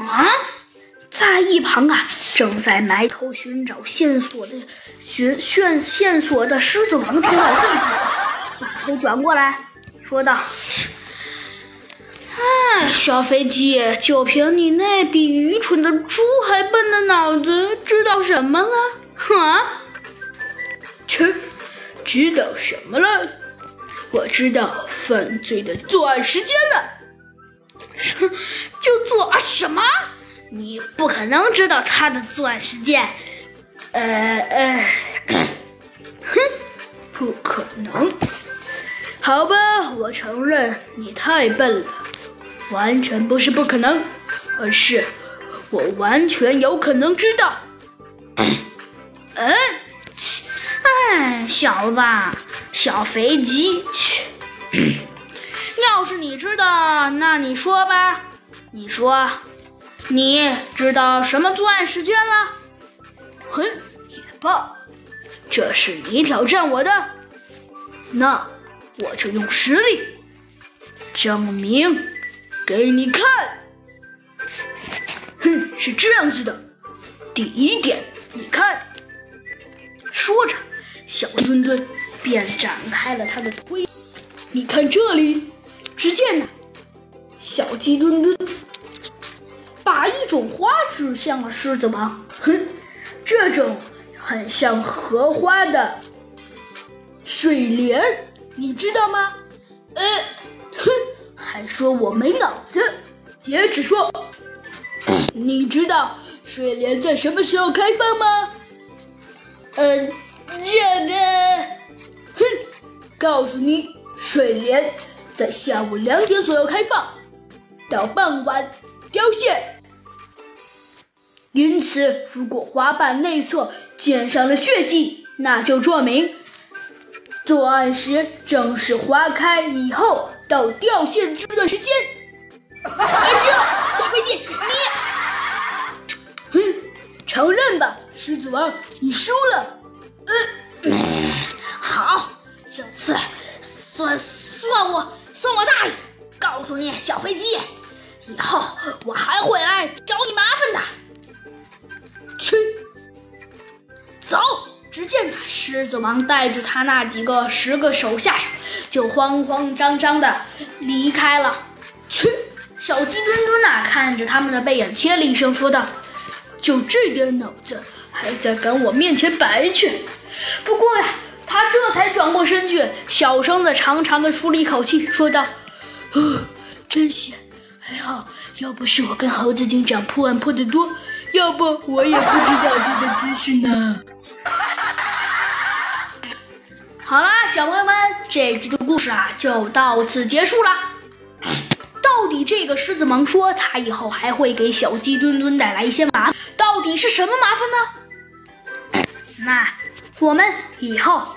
啊，在一旁啊，正在埋头寻找线索的寻线线索的狮子王听到这句话，把头转过来说道：“哎，小飞机，就凭你那比愚蠢的猪还笨的脑子，知道什么了？啊？切，知道什么了？我知道犯罪的作案时间了。哼什么？你不可能知道他的作案时间。呃呃，哼，不可能。好吧，我承认你太笨了，完全不是不可能，而是我完全有可能知道。嗯，哎，小子，小肥鸡，切！要是你知道，那你说吧，你说，你知道什么作案时间了？哼，也罢，这是你挑战我的，那我就用实力证明给你看。哼，是这样子的，第一点，你看。说着，小墩墩便展开了他的推。你看这里，只见呢，小鸡墩墩种花指向了狮子王。哼，这种很像荷花的水莲，你知道吗？呃，哼，还说我没脑子。接着说，你知道水莲在什么时候开放吗？嗯，这个，哼，告诉你，水莲在下午两点左右开放，到傍晚凋谢。因此，如果花瓣内侧溅上了血迹，那就说明作案时正是花开以后到凋谢的这段时间。哎，这小飞机，你，哼，承认吧。狮子王，你输了。嗯，好，这次算算我算我大意。告诉你，小飞机，以后我还会来找你麻烦的。狮子王带着他那几个十个手下呀，就慌慌张张的离开了。去，小鸡墩墩呐，看着他们的背影，切了一声，说道：“就这点脑子。”还在赶我面前白去，不过呀，他这才转过身去，小声的、长长的舒了一口气，说道：“哦，真险！还好，要不是我跟猴子警长破案破得多，要不我也不知道这个知识呢。”好啦，小朋友们，这集的故事啊就到此结束了。到底这个狮子王说他以后还会给小鸡墩墩带来一些麻，到底是什么麻烦呢？那我们以后。